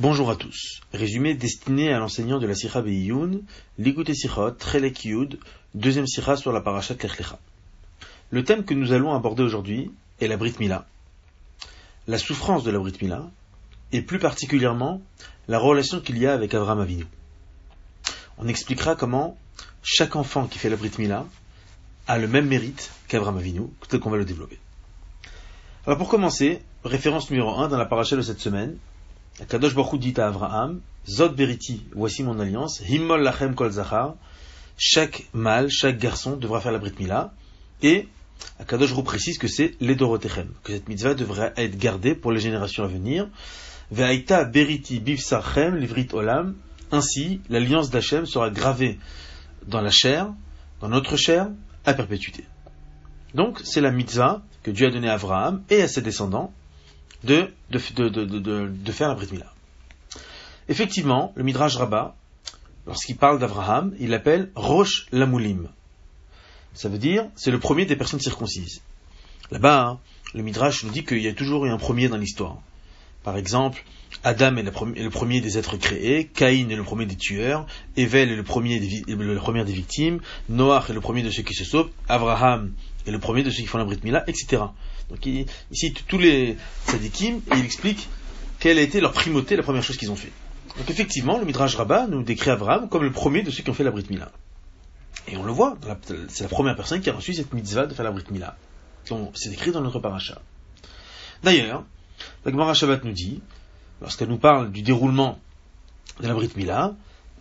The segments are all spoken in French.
Bonjour à tous. Résumé destiné à l'enseignant de la Sikha Beiyun, Ligoute Sichot, Trelek Yud, deuxième Sikha sur la Parashat Lechlecha. Le thème que nous allons aborder aujourd'hui est la Brit Mila, la souffrance de la Brit Mila, et plus particulièrement la relation qu'il y a avec Avram Avinu. On expliquera comment chaque enfant qui fait la Brit Mila a le même mérite qu'Avram Avinu, tel qu'on va le développer. Alors pour commencer, référence numéro 1 dans la paracha de cette semaine, Kadosh Baruch dit à Abraham, Zod Beriti, voici mon alliance, Himmol Lachem Kol Zachar, chaque mâle, chaque garçon devra faire la Brit Mila, et Kadosh Baruch précise que c'est l'Edorotechem, que cette mitzvah devrait être gardée pour les générations à venir. Ve'aita Beriti Bivsarchem Livrit Olam, ainsi l'alliance d'Hachem sera gravée dans la chair, dans notre chair, à perpétuité. Donc c'est la mitzvah que Dieu a donnée à Abraham et à ses descendants, de, de, faire la Brit. Effectivement, le Midrash Rabbah, lorsqu'il parle d'Abraham, il l'appelle Rosh Lamoulim. Ça veut dire, c'est le premier des personnes circoncises. Là-bas, hein, le Midrash nous dit qu'il y a toujours eu un premier dans l'histoire. Par exemple, Adam est le, premier des êtres créés, Caïn est le premier des tueurs, Evel est le premier des, le premier des victimes, Noach est le premier de ceux qui se sauvent, Abraham est le premier de ceux qui font la Brit Mila, etc. Donc il, cite tous les sadikim et il explique quelle a été leur primauté, la première chose qu'ils ont fait. Donc effectivement, le Midrash Rabbah nous décrit Abraham comme le premier de ceux qui ont fait la Brit Mila. Et on le voit, c'est la première personne qui a reçu cette mitzvah de faire la Brit Mila. C'est écrit dans notre paracha. D'ailleurs, la Gemara Shabbat nous dit, lorsqu'elle nous parle du déroulement de la Brit Mila,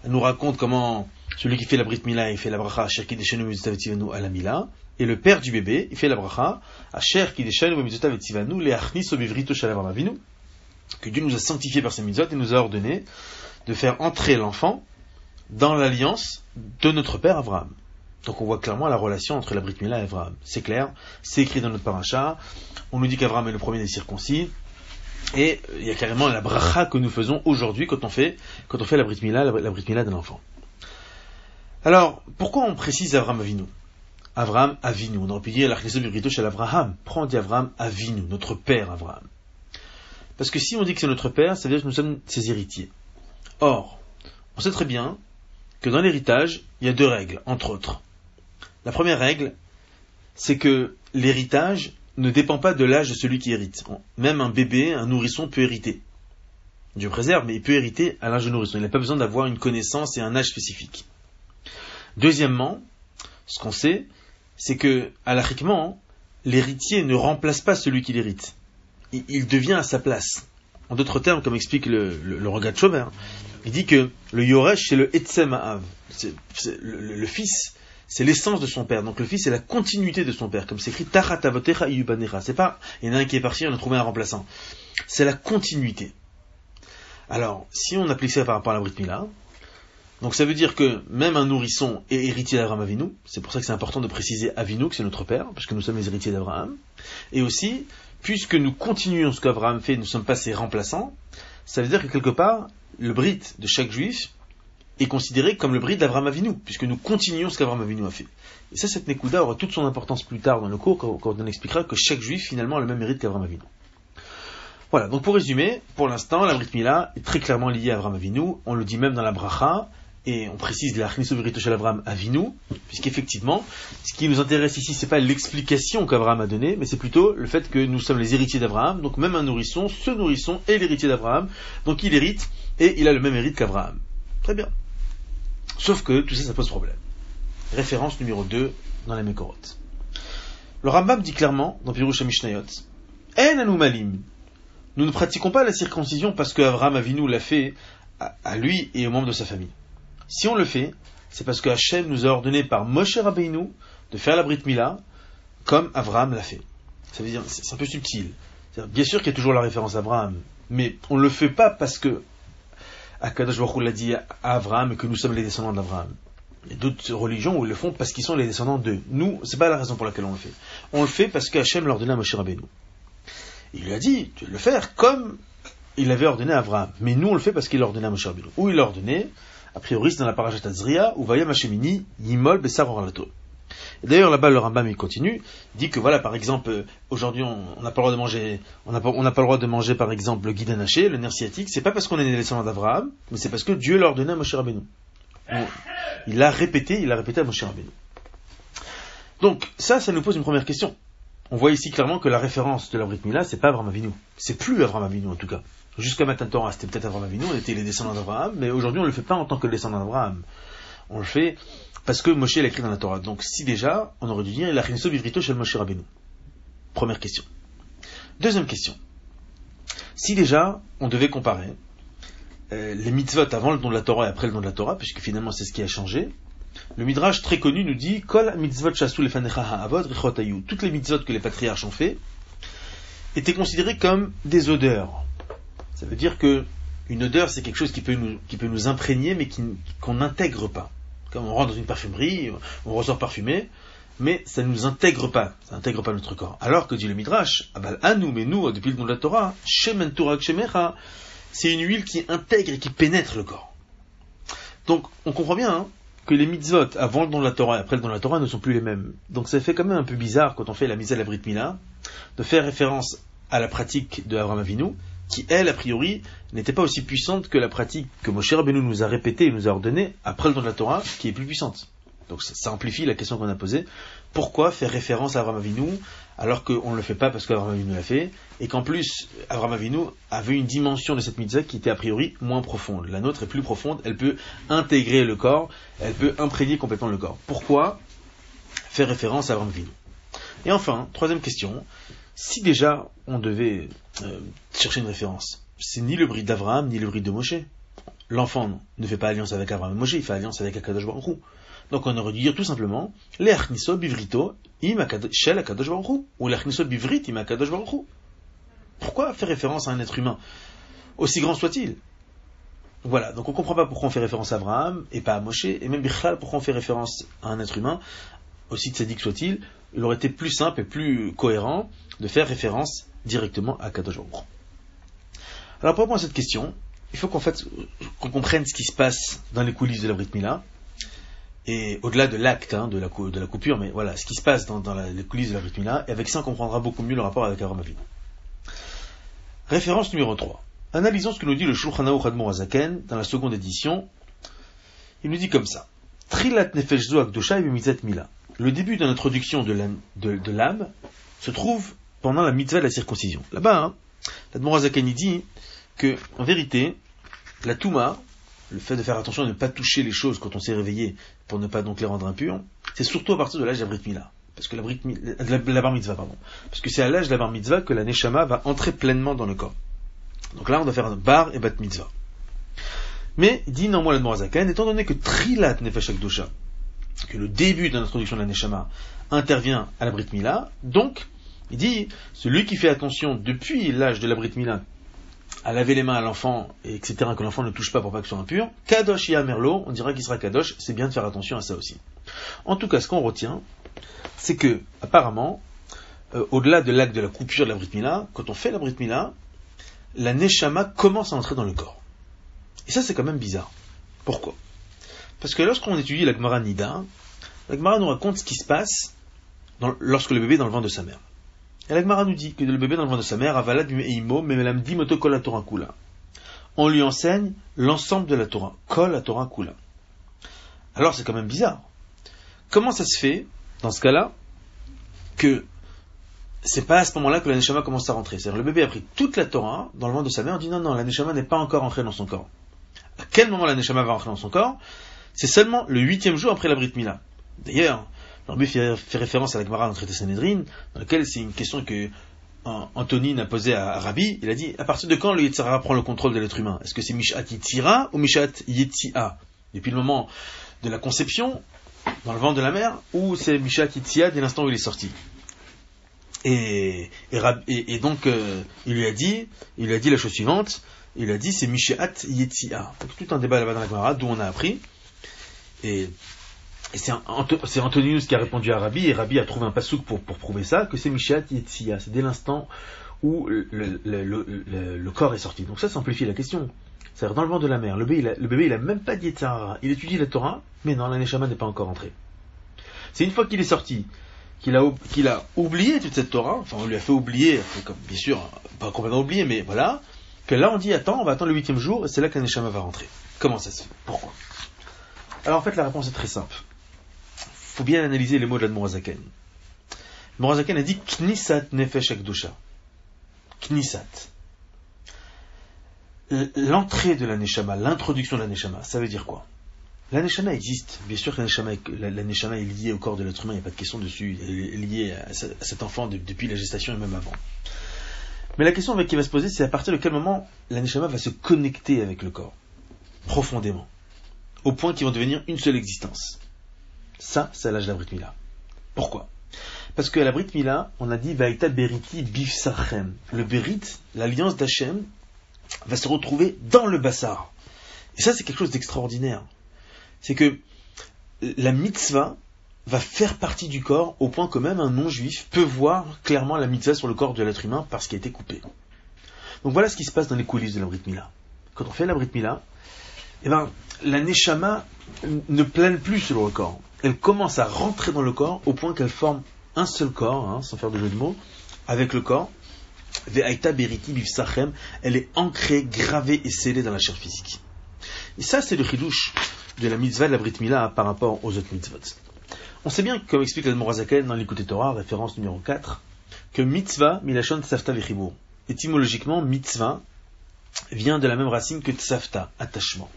elle nous raconte comment celui qui fait la Brit Mila, il fait la bracha à la Mila, et le père du bébé, il fait la bracha, Asher que Dieu nous a sanctifié par ses mitzvot et nous a ordonné de faire entrer l'enfant dans l'alliance de notre père Abraham. Donc on voit clairement la relation entre la Brit Mila et Abraham. C'est clair, c'est écrit dans notre paracha. On nous dit qu'Abraham est le premier des circoncis. Et il y a carrément la bracha que nous faisons aujourd'hui quand on fait, quand on fait la Brit Mila, la, Brit Mila d'un enfant. Alors, pourquoi on précise Abraham Avinu? Abraham Avinu. On aurait pu dire l'Archésum chez Abraham. Prends, Abraham Avinu, notre père Abraham. Parce que si on dit que c'est notre père, ça veut dire que nous sommes ses héritiers. Or, on sait très bien que dans l'héritage, il y a deux règles, entre autres. La première règle, c'est que l'héritage ne dépend pas de l'âge de celui qui hérite. Même un bébé, un nourrisson peut hériter. Dieu préserve, mais il peut hériter à l'âge de nourrisson. Il n'a pas besoin d'avoir une connaissance et un âge spécifique. Deuxièmement, ce qu'on sait, c'est que, alachiquement, l'héritier ne remplace pas celui qui l'hérite. Il, devient à sa place. En d'autres termes, comme explique le, le, le il dit que le Yoresh, c'est le Etzem Ha'av. le, fils, c'est l'essence de son père. Donc le fils, c'est la continuité de son père. Comme c'est écrit, Tachat Iyubanecha. C'est pas, il y en a un qui est parti, on a trouvé un remplaçant. C'est la continuité. Alors, si on applique ça par rapport à la Brit Mila, donc ça veut dire que même un nourrisson est héritier d'Abraham Avinu, c'est pour ça que c'est important de préciser Avinu, que c'est notre père, parce que nous sommes les héritiers d'Abraham. Et aussi, puisque nous continuons ce qu'Abraham fait, nous ne sommes pas ses remplaçants, ça veut dire que quelque part, le brit de chaque juif est considéré comme le brit d'Abraham Avinu, puisque nous continuons ce qu'Abraham Avinu a fait. Et ça, cette Nekuda aura toute son importance plus tard dans le cours, quand on expliquera que chaque juif finalement a le même mérite qu'Abraham Avinu. Voilà, donc pour résumer, pour l'instant, la Brit Mila est très clairement liée à Abraham Avinu, on le dit même dans la Bracha, et on précise la Shel Abraham Avinu, puisqu'effectivement, ce qui nous intéresse ici, c'est pas l'explication qu'Abraham a donnée, mais c'est plutôt le fait que nous sommes les héritiers d'Abraham, donc même un nourrisson, ce nourrisson est l'héritier d'Abraham, donc il hérite, et il a le même hérite qu'Abraham. Très bien. Sauf que tout ça, ça pose problème. Référence numéro 2 dans la Mekorot. Le Rambam dit clairement, dans Pirush Mishnayot, En anumalim. Nous ne pratiquons pas la circoncision parce qu'Abraham Avinu l'a fait à lui et aux membres de sa famille. Si on le fait, c'est parce que Hachem nous a ordonné par Moshe Rabbeinu de faire la Brit Mila comme Abraham l'a fait. Ça veut dire, c'est un peu subtil. Bien sûr qu'il y a toujours la référence à Abraham, mais on ne le fait pas parce que Akadosh Baruch l'a dit à Abraham et que nous sommes les descendants d'Abraham. Il y a d'autres religions où ils le font parce qu'ils sont les descendants d'eux. Nous, c'est pas la raison pour laquelle on le fait. On le fait parce que Hachem l'a ordonné à Moshe Rabbeinu. Il lui a dit de le faire comme il avait ordonné à Abraham. Mais nous, on le fait parce qu'il l'a ordonné à Moshe Rabbeinu. Ou il l'a ordonné a priori c'est dans la parashat Azria, où Vayam Hashemini Yimol Orlato. D'ailleurs, là-bas, le Rambam, il continue, dit que voilà, par exemple, euh, aujourd'hui, on n'a pas le droit de manger, on n'a pas, pas le droit de manger, par exemple, le guide haché, le nerf sciatique, c'est pas parce qu'on est né descendant d'Abraham, mais c'est parce que Dieu l'a ordonné à Moshe Rabbeinu. Il l'a répété, il l'a répété à Moshe Rabbeinu. Donc, ça, ça nous pose une première question. On voit ici clairement que la référence de la Brit Mila, c'est pas Abraham Avinu. C'est plus Abraham Avinu, en tout cas. Jusqu'à maintenant, c'était peut-être Abraham Avinu, on était les descendants d'Abraham, mais aujourd'hui, on le fait pas en tant que descendant d'Abraham. On le fait parce que Moshe l'a écrit dans la Torah. Donc si déjà, on aurait dû dire il a bivrito chez Moshe Rabbeinu. Première question. Deuxième question. Si déjà, on devait comparer euh, les mitzvot avant le don de la Torah et après le don de la Torah, puisque finalement c'est ce qui a changé, le Midrash très connu nous dit Kol mitzvot Toutes les mitzvot que les patriarches ont fait étaient considérées comme des odeurs. Ça veut dire que une odeur, c'est quelque chose qui peut nous, qui peut nous imprégner, mais qu'on n'intègre pas. Comme on rentre dans une parfumerie, on ressort parfumé, mais ça ne nous intègre pas, ça n'intègre pas notre corps. Alors que dit le Midrash, Abal nous, mais nous, depuis le nom de la Torah, Shemen c'est une huile qui intègre et qui pénètre le corps. Donc, on comprend bien hein, que les mitzvot avant le don de la Torah et après le don de la Torah ne sont plus les mêmes. Donc, ça fait quand même un peu bizarre quand on fait la mise à la Brit Mila de faire référence à la pratique de Abraham Avinu qui, elle, a priori, n'était pas aussi puissante que la pratique que Moshe Rabbeinu nous a répétée et nous a ordonnée après le don de la Torah, qui est plus puissante. Donc ça, amplifie la question qu'on a posée. Pourquoi faire référence à Abraham Avinu alors qu'on ne le fait pas parce qu'Abraham Avinu l'a fait et qu'en plus Abraham Avinu avait une dimension de cette mitzvah qui était a priori moins profonde. La nôtre est plus profonde, elle peut intégrer le corps, elle peut imprégner complètement le corps. Pourquoi faire référence à Abraham Avinu? Et enfin, troisième question, si déjà on devait euh, chercher une référence, c'est ni le bride d'Abraham ni le bride de Moshe. L'enfant ne fait pas alliance avec Abraham et Moshe, il fait alliance avec Akadosh Baruch Donc on aurait dû dire tout simplement l'Echniso bivrito im shel Akadosh Baruch ou l'Echniso bivrit im Akadosh Baruch Pourquoi faire référence à un être humain aussi grand soit-il? Voilà, donc on ne comprend pas pourquoi on fait référence à Abraham et pas à Moshe, et même Bichal, pourquoi on fait référence à un être humain, aussi tzaddik soit-il, il aurait été plus simple et plus cohérent de faire référence directement à Kadosh Alors pour répondre à cette question, il faut qu'on comprenne ce qui se passe dans les coulisses de la Brit Mila, et au-delà de l'acte hein, de, la, coupure, mais voilà, ce qui se passe dans, les coulisses de la Brit Mila, et avec ça on comprendra beaucoup mieux le rapport avec Abraham Avinu. Référence numéro 3. Analysons ce que nous dit le Shulchan Aruch Azaken dans la seconde édition. Il nous dit comme ça. Trilat nefesh zoak mila le début de l'introduction de l'âme se trouve pendant la mitzvah de la circoncision. Là-bas, hein, l'Admorazakani dit que, en vérité, la Touma, le fait de faire attention à ne pas toucher les choses quand on s'est réveillé pour ne pas donc les rendre impures, c'est surtout à partir de l'âge de la Mila. Parce que la, Brit, la, bar mitzvah, pardon. Parce que c'est à l'âge de la bar mitzvah que la neshama va entrer pleinement dans le corps. Donc là, on doit faire un bar et bat mitzvah. Mais, dit néanmoins l'Admorazakani, étant donné que trilat nefesh dosha, que le début de l'introduction de la Neshama intervient à la Brit Mila, donc il dit celui qui fait attention depuis l'âge de la Brit Mila à laver les mains à l'enfant, etc., que l'enfant ne touche pas pour pas qu'il soit impur, Kadosh Merlo, on dira qu'il sera Kadosh, c'est bien de faire attention à ça aussi. En tout cas, ce qu'on retient, c'est que, apparemment, euh, au-delà de l'acte de la coupure de la Brit Mila, quand on fait la Brit Mila, la Neshama commence à entrer dans le corps. Et ça, c'est quand même bizarre. Pourquoi? Parce que lorsqu'on étudie la Gemara Nida, la Gemara nous raconte ce qui se passe lorsque le bébé est dans le ventre de sa mère. Et la Gemara nous dit que le bébé dans le ventre de sa mère, avalad meimo, memelam di kol Torah kula. On lui enseigne l'ensemble de la Torah, kol la Torah kula. Alors c'est quand même bizarre. Comment ça se fait, dans ce cas-là, que c'est pas à ce moment-là que la Neshama commence à rentrer? C'est-à-dire le bébé a pris toute la Torah dans le ventre de sa mère, on dit non, non, la Neshama n'est pas encore entrée dans son corps. À quel moment la Neshama va rentrer dans son corps? C'est seulement le huitième jour après la Brit Mila. D'ailleurs, Rabbi fait, référence à la Gemara dans le traité Sanhedrin, dans lequel c'est une question que Antonine a posée à, Rabbi. Il a dit, à partir de quand le Yetzirah prend le contrôle de l'être humain? Est-ce que c'est Mishat Yitzira ou Mishat Yetzia? Depuis le moment de la conception, dans le ventre de la mère, ou c'est Mishat Yetzia dès l'instant où il est sorti? Et, et, donc, euh, il lui a dit, il lui a dit la chose suivante, il a dit c'est Mishat Yetzia. Donc tout un débat là-bas dans la Gemara, d'où on a appris et, c'est Antonius qui a répondu à Rabbi, et Rabbi a trouvé un pasouk pour, pour prouver ça, que c'est Mishat Yetzia, c'est dès l'instant où le, corps est sorti. Donc ça simplifie la question. C'est-à-dire dans le ventre de la mère, le bébé, il a, le bébé, il a même pas dit il étudie la Torah, mais non, la Neshama n'est pas encore entrée. C'est une fois qu'il est sorti, qu'il a, a oublié toute cette Torah, enfin on lui a fait oublier, comme, bien sûr, pas complètement oublié, mais voilà, que là on dit attends, on va attendre le huitième jour, et c'est là qu'un Neshama va rentrer. Comment ça se fait? Pourquoi? Alors en fait la réponse est très simple. faut bien analyser les mots de la Morazaken. Morazaken a dit Knisat Nefesh Akdusha. Knisat. L'entrée de la Neshama, l'introduction de la Neshama, ça veut dire quoi? La Neshama existe. Bien sûr que la Neshama, est liée au corps de l'être humain, il n'y a pas de question dessus. Elle est liée à cet enfant depuis la gestation et même avant. Mais la question qui va se poser, c'est à partir de quel moment la Neshama va se connecter avec le corps, profondément, au point qu'ils vont devenir une seule existence. Ça, c'est à l'âge de la Brit Mila. Pourquoi? Parce qu'à la Brit Mila, on a dit Vaïta Beriti Bifsachem. Le Berit, l'alliance d'Hachem, va se retrouver dans le Bassar. Et ça, c'est quelque chose d'extraordinaire c'est que la mitzvah va faire partie du corps au point que même un non-juif peut voir clairement la mitzvah sur le corps de l'être humain parce qu'il a été coupé. Donc voilà ce qui se passe dans les coulisses de la Brit Mila. Quand on fait la Brit Mila, eh ben, la Neshama ne plane plus sur le corps. Elle commence à rentrer dans le corps au point qu'elle forme un seul corps, hein, sans faire de jeu de mots, avec le corps. Elle est ancrée, gravée et scellée dans la chair physique. Et ça, c'est le chidouche de la mitzvah de la Brit Mila par rapport aux autres mitzvot. On sait bien, comme explique l'Admorazaken dans l'écoute Torah, référence numéro 4, que mitzvah, milachon tsafta vechibur. Étymologiquement, mitzvah vient de la même racine que tsafta, attachement.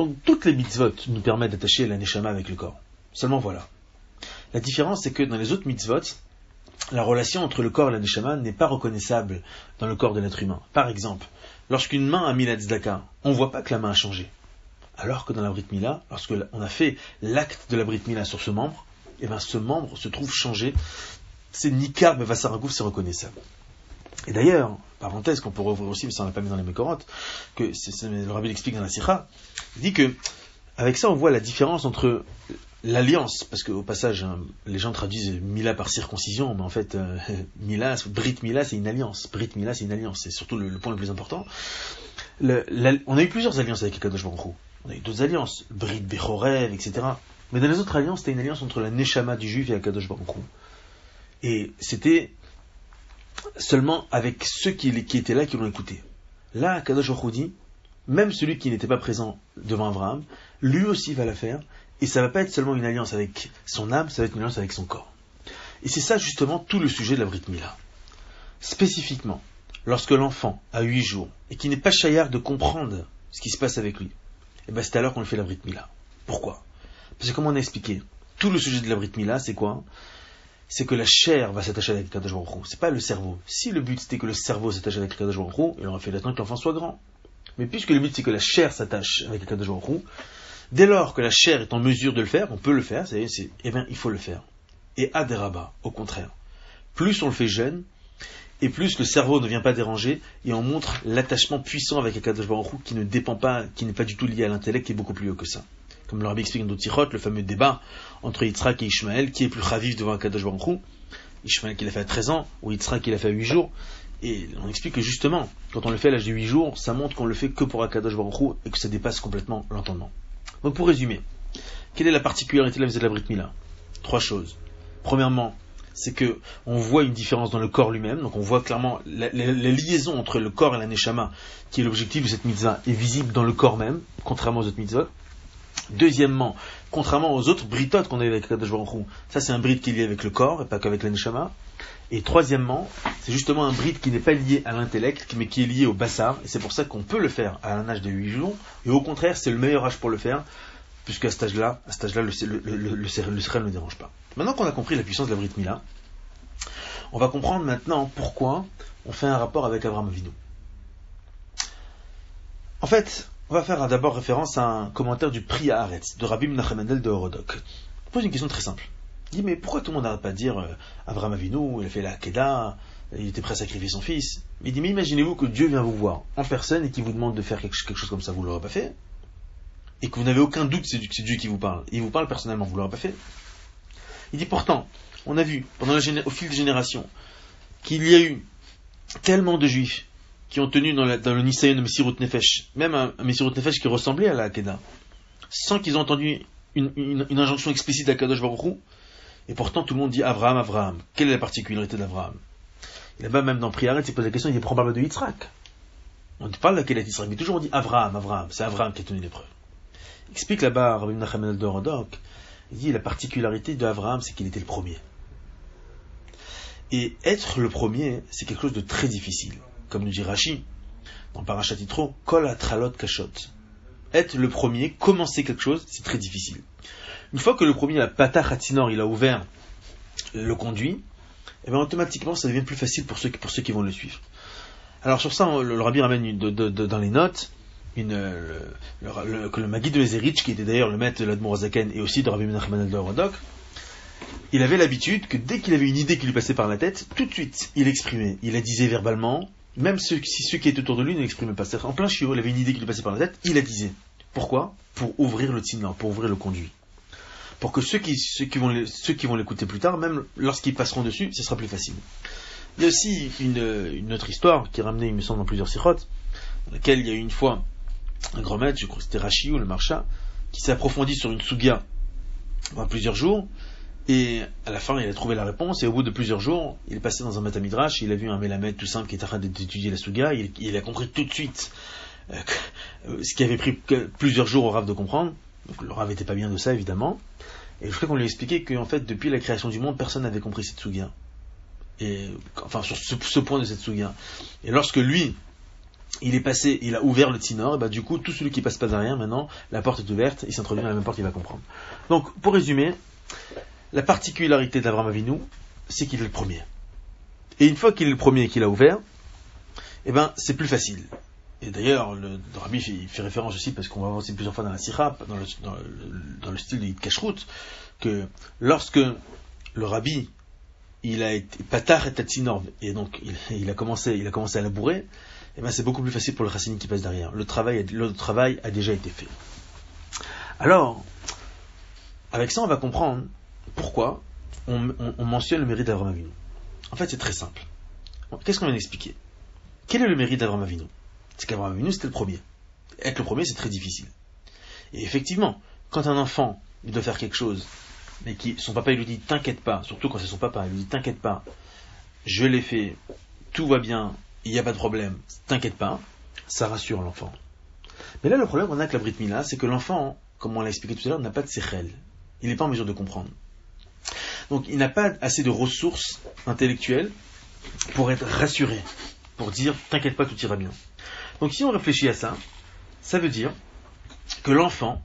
Donc toutes les mitzvot nous permettent d'attacher la neshama avec le corps. Seulement voilà. La différence, c'est que dans les autres mitzvot, la relation entre le corps et la neshama n'est pas reconnaissable dans le corps de l'être humain. Par exemple, lorsqu'une main a mis la tzedaka, on ne voit pas que la main a changé. Alors que dans la Brit Mila, lorsque on a fait l'acte de la Brit Mila sur ce membre, eh ben ce membre se trouve changé. C'est Nikar Vassaragouf, c'est reconnaissable. Et d'ailleurs, parenthèse qu'on peut revoir aussi, mais ça on l'a pas mis dans les mécorotes, que le rabbi l'explique dans la Sikha, il dit que avec ça on voit la différence entre l'alliance, parce qu'au passage, hein, les gens traduisent Mila par circoncision, mais en fait, euh, Mila, Brit Mila, c'est une alliance. Brit Mila, c'est une alliance. C'est surtout le, point le plus important. on a eu plusieurs alliances avec Kadosh Baruch on a eu d'autres alliances, Brit Bechorev, etc. Mais dans les autres alliances, c'était une alliance entre la Neshama du Juif et la Kadosh Baruch Et c'était seulement avec ceux qui, étaient là qui l'ont écouté. Là, Kadosh dit, même celui qui n'était pas présent devant Abraham, lui aussi va la faire, et ça va pas être seulement une alliance avec son âme, ça va être une alliance avec son corps. Et c'est ça justement tout le sujet de la Brit Mila. Spécifiquement, lorsque l'enfant a huit jours et qui n'est pas chaillard de comprendre ce qui se passe avec lui, et eh bien c'est alors qu'on fait la Brit Mila. Pourquoi? Parce que comme on a expliqué, tout le sujet de la Brit Mila, c'est quoi? C'est que la chair va s'attacher avec Kadosh Baruch C'est pas le cerveau. Si le but c'était que le cerveau s'attache avec Kadosh Baruch il aurait fait l'attendre que l'enfant soit grand. Mais puisque le but c'est que la chair s'attache avec Kadosh Baruch dès lors que la chair est en mesure de le faire, on peut le faire, c'est, eh bien il faut le faire. Et à des rabats, au contraire. Plus on le fait jeune, et plus le cerveau ne vient pas déranger, et on montre l'attachement puissant avec Akadosh Baruch qui ne dépend pas, qui n'est pas du tout lié à l'intellect, qui est beaucoup plus haut que ça. Comme le Rabbi explique dans le fameux débat entre Yitzhak et Ishmael, qui est plus ravif devant Akadosh Baruch Ishmael qui l'a fait à 13 ans, ou Yitzhak qui l'a fait à 8 jours, et on explique que justement, quand on le fait à l'âge de 8 jours, ça montre qu'on le fait que pour Akadosh Baruch et que ça dépasse complètement l'entendement. Donc pour résumer, quelle est la particularité de la visite de la Brit Mila Trois choses. Premièrement, c'est que on voit une différence dans le corps lui-même, donc on voit clairement la, liaison entre le corps et la neshama, qui est l'objectif de cette mitzvah, est visible dans le corps même, contrairement aux autres mitzvot. Deuxièmement, contrairement aux autres britotes qu'on a avec Kadosh ça c'est un brit qui est lié avec le corps et pas qu'avec la neshama. Et troisièmement, c'est justement un brit qui n'est pas lié à l'intellect, mais qui est lié au bassar, et c'est pour ça qu'on peut le faire à un âge de 8 jours, et au contraire, c'est le meilleur âge pour le faire, puisqu'à cet âge-là, à cet âge-là, le, le, le, le, ne dérange pas. Maintenant qu'on a compris la puissance de la Brit Mila, on va comprendre maintenant pourquoi on fait un rapport avec Abraham Avinu. En fait, on va faire d'abord référence à un commentaire du Pri Haaretz de Rabbi Menachem de Horodok. Il pose une question très simple. Il dit, mais pourquoi tout le monde n'arrête pas de dire euh, Abraham Avinu, il a fait la Kedah, il était prêt à sacrifier son fils Il dit, mais imaginez-vous que Dieu vient vous voir en personne et qui vous demande de faire quelque chose comme ça, vous ne l'aurez pas fait et que vous n'avez aucun doute que c'est Dieu qui vous parle, il vous parle personnellement, vous ne l'aurez pas fait. Il dit pourtant, on a vu pendant au fil des générations qu'il y a eu tellement de juifs qui ont tenu dans, le Nisayon de Messirut Nefesh, même un, Messirut Nefesh qui ressemblait à la Hakeda, sans qu'ils aient entendu une, injonction explicite à Kadosh et pourtant tout le monde dit Abraham, Abraham. Quelle est la particularité d'Abraham? Là-bas, même dans Priaret, il pose la question, il est probable de Yitzhak. On ne parle de quel est Yitzhak, mais toujours on dit Abraham, Abraham. C'est Abraham qui a tenu l'épreuve. Explique là-bas Rabbi Nachem el il dit la particularité d'Abraham, c'est qu'il était le premier. Et être le premier, c'est quelque chose de très difficile. Comme nous dit Rashi, dans Parashat Kol atralot kashot. Être le premier, commencer quelque chose, c'est très difficile. Une fois que le premier, la patah hatinor, il a ouvert le conduit, et eh bien automatiquement ça devient plus facile pour ceux, pour ceux qui vont le suivre. Alors sur ça, le, rabbi ramène dans les notes une, le, que le Magui de Ezerich, qui était d'ailleurs le maître de l'Admorazaken et aussi de Rabbi Menachem de Rodok, il avait l'habitude que dès qu'il avait une idée qui lui passait par la tête, tout de suite, il exprimait. Il la disait verbalement, même si ceux qui étaient autour de lui ne l'exprimaient pas. En plein chiot, il avait une idée qui lui passait par la tête, il la disait. Pourquoi? Pour ouvrir le tina, pour ouvrir le conduit. Pour que ceux qui, ceux vont, ceux l'écouter plus tard, même lorsqu'ils passeront dessus, ce sera plus facile. Il y a aussi une, autre histoire qui est ramenée, il me semble, dans plusieurs sirotes, dans laquelle il y a eu une fois un grand maître, je crois que c'était Rachi ou le marcha, qui s'est approfondi sur une sugia pendant plusieurs jours, et à la fin, il a trouvé la réponse, et au bout de plusieurs jours, il est passé dans un matamidrash, il a vu un mélamède tout simple qui était en train d'étudier la suga, il, a compris tout de suite euh, euh, ce qui avait pris plusieurs jours au Rav de comprendre. Donc le Rav n'était pas bien de ça, évidemment. Et je crois qu'on lui a expliqué qu'en fait, depuis la création du monde, personne n'avait compris cette suga. Et, enfin, sur ce, point de cette suga. Et lorsque lui, il est passé, il a ouvert le Tinor, et bah, du coup, tout celui qui passe pas derrière, maintenant, la porte est ouverte, il s'introduit dans la même porte, il va comprendre. Donc, pour résumer, la particularité d'Abraham Avinu, c'est qu'il est le premier. Et une fois qu'il est le premier et qu'il a ouvert, eh ben, c'est plus facile. Et d'ailleurs, le, Rabbi fait, référence aussi, parce qu'on va aussi plusieurs fois dans la Sirah, dans le, style de Yid que lorsque le Rabbi, il a été patar et tatsinor, et donc il, a commencé, il a commencé à labourer, eh ben c'est beaucoup plus facile pour le Hassini qui passe derrière. Le travail, le travail a déjà été fait. Alors, avec ça, on va comprendre pourquoi on, mentionne le mérite d'Abraham Avinu? En fait, c'est très simple. Qu'est-ce qu'on vient d'expliquer? Quel est le mérite d'Abraham Avinu? C'est qu'Abraham Avinu, c'était le premier. Être le premier, c'est très difficile. Et effectivement, quand un enfant il doit faire quelque chose, mais qui son papa lui dit t'inquiète pas, surtout quand c'est son papa, il lui dit t'inquiète pas, je l'ai fait, tout va bien, il n'y a pas de problème, t'inquiète pas, ça rassure l'enfant. Mais là, le problème qu'on a avec la c'est que l'enfant, comme on l'a expliqué tout à l'heure, n'a pas de séchel. Il n'est pas en mesure de comprendre. Donc il n'a pas assez de ressources intellectuelles pour être rassuré, pour dire t'inquiète pas, tout ira bien. Donc si on réfléchit à ça, ça veut dire que l'enfant,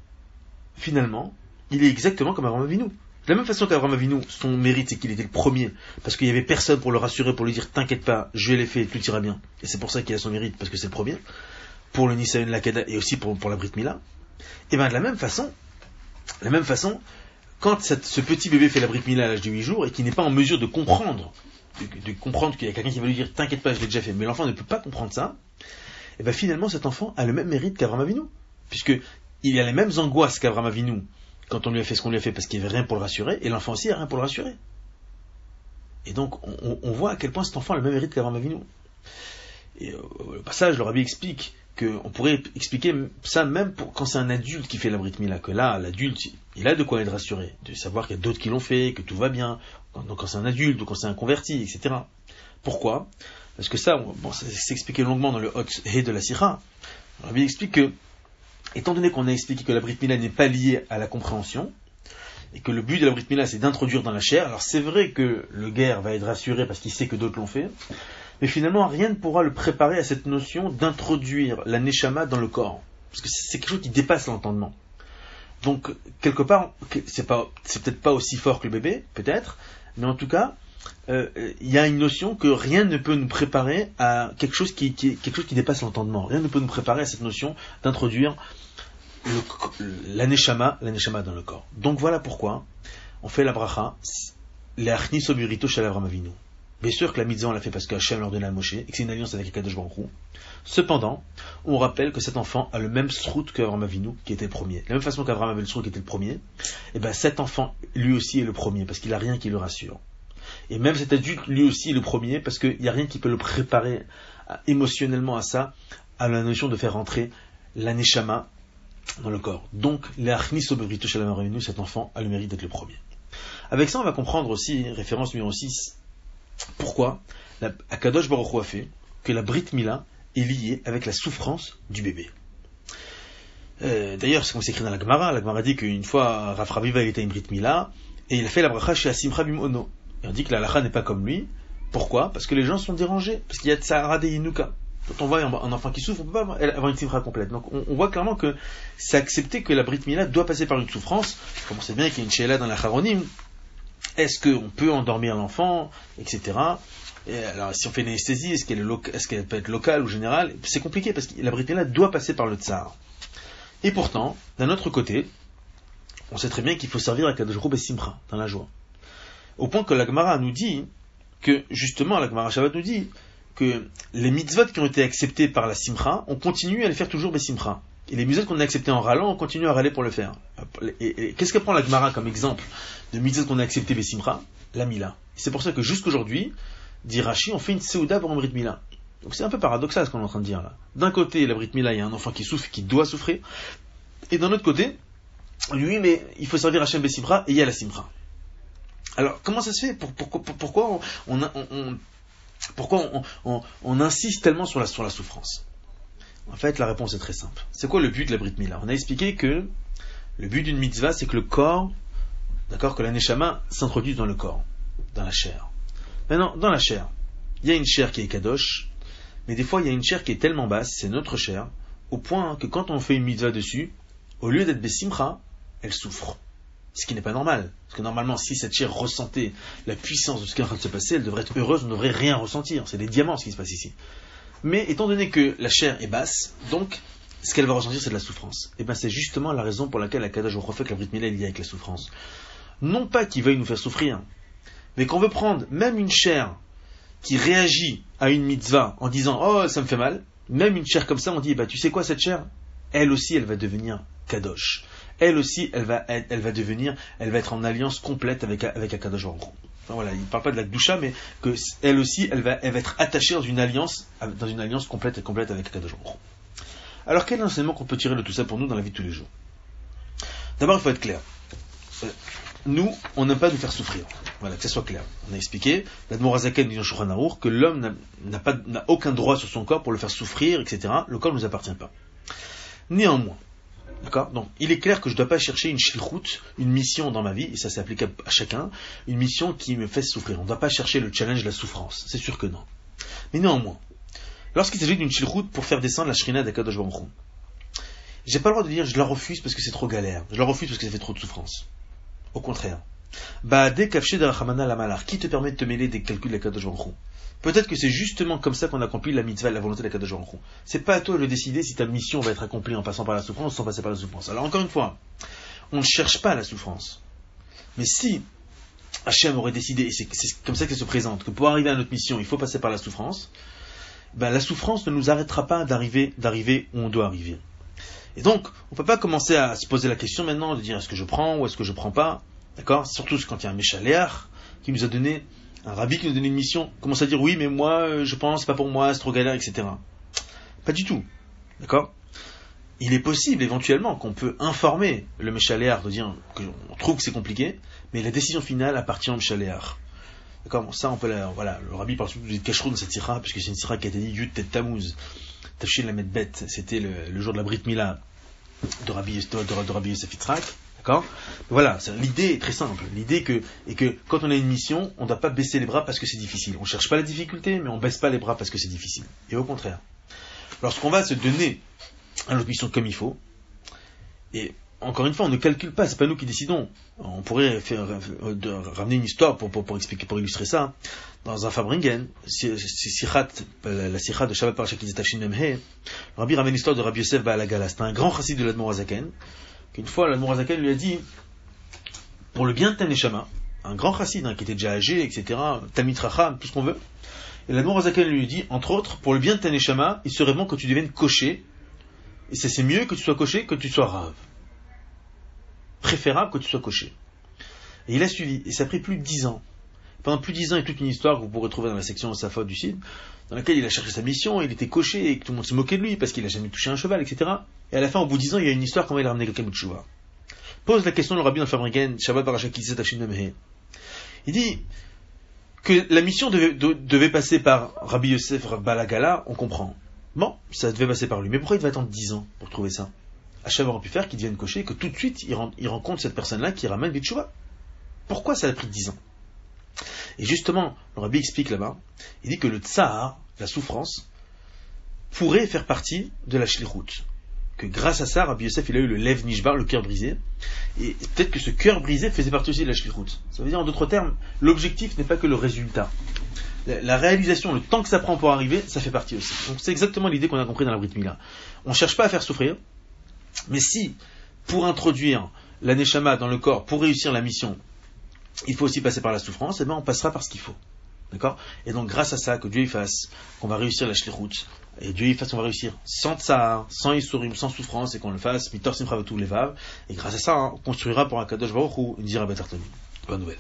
finalement, il est exactement comme Abraham Avinu. De la même façon qu'Abraham Avinu, son mérite, c'est qu'il était le premier, parce qu'il n'y avait personne pour le rassurer, pour lui dire T'inquiète pas, je l'ai fait, tout ira bien. Et c'est pour ça qu'il a son mérite, parce que c'est le premier, pour le Nisayon Lakada et aussi pour, la Brit Mila. Et bien de la même façon, de la même façon, quand ce petit bébé fait la brique à l'âge de 8 jours et qui n'est pas en mesure de comprendre, de, comprendre qu'il y a quelqu'un qui va lui dire t'inquiète pas, je l'ai déjà fait, mais l'enfant ne peut pas comprendre ça, et bien finalement cet enfant a le même mérite qu'Avram Avinu, puisque il a les mêmes angoisses qu'Avram Avinu quand on lui a fait ce qu'on lui a fait parce qu'il n'y avait rien pour le rassurer, et l'enfant aussi a rien pour le rassurer. Et donc on, voit à quel point cet enfant a le même mérite qu'Avram Avinu. Et euh, au passage, le rabbi explique qu'on pourrait expliquer ça même pour, quand c'est un adulte qui fait la Brit Mila, que là, l'adulte, il a de quoi être rassuré, de savoir qu'il y a d'autres qui l'ont fait, que tout va bien, donc quand c'est un adulte ou quand c'est un converti, etc. Pourquoi? Parce que ça, bon, c'est expliqué longuement dans le Hot He de la Sira. Il explique que, étant donné qu'on a expliqué que la Brit Mila n'est pas liée à la compréhension, et que le but de la Brit Mila c'est d'introduire dans la chair, alors c'est vrai que le guerre va être rassuré parce qu'il sait que d'autres l'ont fait, mais finalement rien ne pourra le préparer à cette notion d'introduire la neshama dans le corps. Parce que c'est quelque chose qui dépasse l'entendement. Donc, quelque part, c'est peut-être pas aussi fort que le bébé, peut-être, mais en tout cas, euh, il y a une notion que rien ne peut nous préparer à quelque chose qui, dépasse l'entendement. Rien ne peut nous préparer à cette notion d'introduire l'aneshama, dans le corps. Donc voilà pourquoi on fait la bracha, l'achnis oburito shalavram avinu. Bien sûr que la mitzvah on l'a fait parce qu'Hachem l'a ordonné à Moshe et que c'est une alliance avec Akadosh Baruch Cependant, on rappelle que cet enfant a le même srout qu'Abraham Avinu, qui était le premier. De la même façon qu'Abraham avait srout qui était le premier, et eh ben cet enfant, lui aussi, est le premier, parce qu'il n'a rien qui le rassure. Et même cet adulte, lui aussi, est le premier, parce qu'il n'y a rien qui peut le préparer émotionnellement à ça, à la notion de faire rentrer l'aneshama dans le corps. Donc, cet enfant a le mérite d'être le premier. Avec ça, on va comprendre aussi, référence numéro 6, pourquoi Akadosh Baruch Hu a fait que la Brit Mila est liée avec la souffrance du bébé. Euh, d'ailleurs, c'est comme c'est écrit dans la Gemara. La Gemara dit qu'une fois, Rav Raviva était une Brit Mila, et il a fait la bracha chez Asimcha Bimono. Et on dit que la lacha n'est pas comme lui. Pourquoi? Parce que les gens sont dérangés. Parce qu'il y a Tsahara de Inuka. Quand on voit un enfant qui souffre, on ne peut pas avoir une simcha complète. Donc on, voit clairement que c'est accepté que la Brit Mila doit passer par une souffrance. Comme on sait bien qu'il y a une Sheila dans la Charonim. Est-ce qu'on peut endormir l'enfant, etc. Alors, si on fait une anesthésie, est-ce qu'elle peut être locale ou générale? C'est compliqué parce que la Brit Mila doit passer par le tsar. Et pourtant, d'un autre côté, on sait très bien qu'il faut servir à Kadosh et Simcha, dans la joie. Au point que la Gemara nous dit que, justement, la Gemara Shabbat nous dit que les mitzvot qui ont été acceptés par la Simcha, on continue à les faire toujours Simcha. Et les mitzvot qu'on a acceptés en râlant, on continue à râler pour le faire. Et, qu'est-ce que prend la Gemara comme exemple de mitzvot qu'on a acceptés Simcha? La Mila. C'est pour ça que jusqu'aujourd'hui, dit Rashi, on fait une Seuda pour un Brit Mila. Donc c'est un peu paradoxal ce qu'on est en train de dire là. D'un côté, la Brit Mila, il y a un enfant qui souffre, qui doit souffrir. Et d'un autre côté, lui, mais il faut servir Hachem Bessimra et il y a la Simra. Alors, comment ça se fait? Pourquoi on, pourquoi on, insiste tellement sur la, sur la souffrance? En fait, la réponse est très simple. C'est quoi le but de la Brit Mila On a expliqué que le but d'une mitzvah, c'est que le corps, d'accord, que la Neshama s'introduise dans le corps, dans la chair. Maintenant, dans la chair, il y a une chair qui est kadosh, mais des fois, il y a une chair qui est tellement basse, c'est notre chair, au point que quand on fait une mitzvah dessus, au lieu d'être Bessimcha, elle souffre. Ce qui n'est pas normal. Parce que normalement, si cette chair ressentait la puissance de ce qui est en train de se passer, elle devrait être heureuse, on ne devrait rien ressentir. C'est des diamants ce qui se passe ici. Mais étant donné que la chair est basse, donc ce qu'elle va ressentir, c'est de la souffrance. Et bien c'est justement la raison pour laquelle la Kadaj refait que la Brit Mila est liée avec la souffrance. Non pas qu'il veuille nous faire souffrir, mais qu'on veut prendre même une chair qui réagit à une mitzvah en disant Oh, ça me fait mal, même une chair comme ça, on dit bah, Tu sais quoi, cette chair? Elle aussi, elle va devenir Kadosh. Elle aussi, elle va, elle, va devenir, elle va être en alliance complète avec, avec Akadosh Baruch enfin, voilà, il ne parle pas de la doucha, mais que elle aussi, elle va, elle va être attachée dans une alliance, dans une alliance complète et complète avec Akadosh Baruch Alors, quel enseignement qu'on peut tirer de tout ça pour nous dans la vie de tous les jours? D'abord, il faut être clair. Nous, on n'aime pas nous faire souffrir. Voilà, que ça soit clair. On a expliqué, l'Admorazaken dit dans que l'homme n'a aucun droit sur son corps pour le faire souffrir, etc. Le corps ne nous appartient pas. Néanmoins, D'accord? Donc, il est clair que je ne dois pas chercher une shilchut, une mission dans ma vie, et ça s'applique à, chacun, une mission qui me fait souffrir. On ne doit pas chercher le challenge de la souffrance. C'est sûr que non. Mais néanmoins, lorsqu'il s'agit d'une shilchut pour faire descendre la shrina d'Akadosh Baruch j'ai pas le droit de dire je la refuse parce que c'est trop galère. Je la refuse parce que ça fait trop de souffrance. Au contraire. La qui te permet de te mêler des calculs d'Akadosh Baruch Peut-être que c'est justement comme ça qu'on accomplit la mitzvah, la volonté de la Kadosh C'est pas à toi de décider si ta mission va être accomplie en passant par la souffrance ou sans passer par la souffrance. Alors encore une fois, on ne cherche pas la souffrance. Mais si Hachem aurait décidé, et c'est comme ça qu'elle se présente, que pour arriver à notre mission, il faut passer par la souffrance, ben la souffrance ne nous arrêtera pas d'arriver où on doit arriver. Et donc, on ne peut pas commencer à se poser la question maintenant de dire est-ce que je prends ou est-ce que je prends pas. D'accord? Surtout quand il y a un méchaléar qui nous a donné un rabbi qui nous donne une mission commence à dire oui, mais moi, euh, je pense, c'est pas pour moi, c'est trop galère, etc. Pas du tout. D'accord? Il est possible éventuellement qu'on peut informer le Méchaléar de dire qu'on trouve que c'est compliqué, mais la décision finale appartient au Méchaléar. D'accord? Ça, on peut voilà, le rabbi parle surtout de Kashrou dans cette sira, puisque c'est une sira qui a été dit Yud Tet Tammuz, Tafshin la bête, c'était le, jour de la Brit Mila de Rabbi, de, de, Yitzhak. Voilà, l'idée est très simple. L'idée que, est que quand on a une mission, on ne doit pas baisser les bras parce que c'est difficile. On ne cherche pas la difficulté, mais on ne baisse pas les bras parce que c'est difficile. Et au contraire, lorsqu'on va se donner à notre mission comme il faut, et encore une fois, on ne calcule pas, c'est pas nous qui décidons. On pourrait faire, euh, ramener une histoire pour, pour, expliquer, pour illustrer ça. Dans un Fabringen, la sikhat de Shabbat Parashat Kizitachin Memhe, Rabbi ramène l'histoire de Rabbi Yosef Baalagala. Un grand chassid de l'Admorazaken, qu'une fois l'Admorazaken lui a dit, pour le bien de Taneshama, un grand chassid hein, qui était déjà âgé, etc., Tamit Racham, tout ce qu'on veut, et l'Admorazaken lui dit, entre autres, pour le bien de Taneshama, il serait bon que tu deviennes cocher, et c'est mieux que tu sois coché que tu sois rave. Préférable que tu sois coché. Et il a suivi, et ça a pris plus de dix ans pendant plus de dix ans, il y a toute une histoire que vous pourrez trouver dans la section Safot du site, dans laquelle il a cherché sa mission, il était coché et que tout le monde se moquait de lui parce qu'il a jamais touché un cheval, etc. Et à la fin, au bout de dix ans, il y a une histoire comment il a ramené quelqu'un de. Pose la question le rabbi dans Fabriken, Shabbat Barashakizet Il dit que la mission devait, devait passer par Rabbi Yosef Balagala, on comprend. Bon, ça devait passer par lui. Mais pourquoi il devait attendre dix ans pour trouver ça? Hachem aurait pu faire qu'il devienne cocher et que tout de suite il, rencontre cette personne-là qui ramène Bitchouva. Pourquoi ça a pris dix ans? Et justement, le rabbi explique là-bas, il dit que le tsar, la souffrance, pourrait faire partie de la shlichut. Que grâce à ça, Rabbi Yosef, il a eu le lev nishbar, le cœur brisé. Et peut-être que ce cœur brisé faisait partie aussi de la shlichut. Ça veut dire, en d'autres termes, l'objectif n'est pas que le résultat. La, réalisation, le temps que ça prend pour arriver, ça fait partie aussi. Donc c'est exactement l'idée qu'on a compris dans la Brit Mila. On ne cherche pas à faire souffrir, mais si, pour introduire la dans le corps, pour réussir la mission, il faut aussi passer par la souffrance, et eh bien on passera par ce qu'il faut. D'accord? Et donc grâce à ça, que Dieu y fasse, qu'on va réussir la shlichut, et Dieu y fasse qu'on va réussir sans ça, sans isurim, sans souffrance, et qu'on le fasse, mitor simcha les et grâce à ça, hein, on construira pour un kadosh baruch une dira Bonne nouvelle.